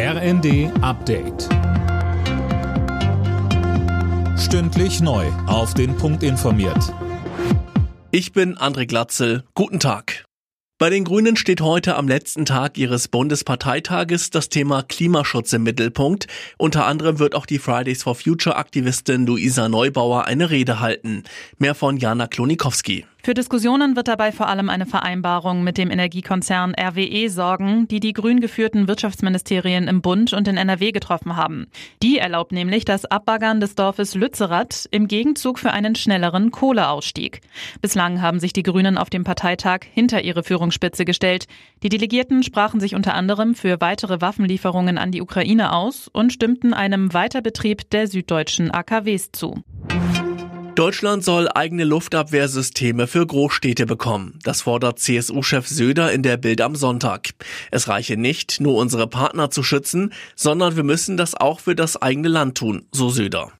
RND Update. Stündlich neu. Auf den Punkt informiert. Ich bin André Glatzel. Guten Tag. Bei den Grünen steht heute am letzten Tag ihres Bundesparteitages das Thema Klimaschutz im Mittelpunkt. Unter anderem wird auch die Fridays for Future Aktivistin Luisa Neubauer eine Rede halten. Mehr von Jana Klonikowski. Für Diskussionen wird dabei vor allem eine Vereinbarung mit dem Energiekonzern RWE sorgen, die die grün geführten Wirtschaftsministerien im Bund und in NRW getroffen haben. Die erlaubt nämlich das Abbaggern des Dorfes Lützerath im Gegenzug für einen schnelleren Kohleausstieg. Bislang haben sich die Grünen auf dem Parteitag hinter ihre Führungsspitze gestellt. Die Delegierten sprachen sich unter anderem für weitere Waffenlieferungen an die Ukraine aus und stimmten einem Weiterbetrieb der süddeutschen AKWs zu. Deutschland soll eigene Luftabwehrsysteme für Großstädte bekommen. Das fordert CSU-Chef Söder in der Bild am Sonntag. Es reiche nicht, nur unsere Partner zu schützen, sondern wir müssen das auch für das eigene Land tun, so Söder.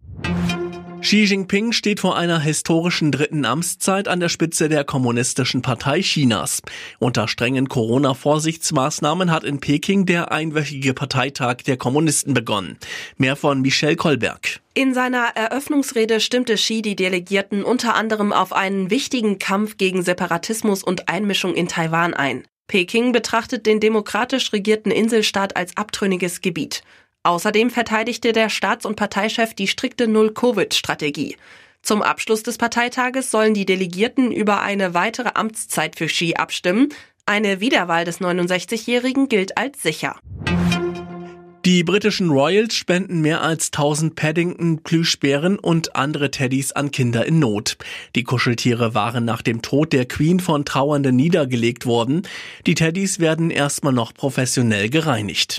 Xi Jinping steht vor einer historischen dritten Amtszeit an der Spitze der Kommunistischen Partei Chinas. Unter strengen Corona-Vorsichtsmaßnahmen hat in Peking der einwöchige Parteitag der Kommunisten begonnen. Mehr von Michel Kolberg. In seiner Eröffnungsrede stimmte Xi die Delegierten unter anderem auf einen wichtigen Kampf gegen Separatismus und Einmischung in Taiwan ein. Peking betrachtet den demokratisch regierten Inselstaat als abtrünniges Gebiet. Außerdem verteidigte der Staats- und Parteichef die strikte Null-Covid-Strategie. Zum Abschluss des Parteitages sollen die Delegierten über eine weitere Amtszeit für Xi abstimmen. Eine Wiederwahl des 69-Jährigen gilt als sicher. Die britischen Royals spenden mehr als 1000 Paddington, Plüschbären und andere Teddys an Kinder in Not. Die Kuscheltiere waren nach dem Tod der Queen von Trauernden niedergelegt worden. Die Teddys werden erstmal noch professionell gereinigt.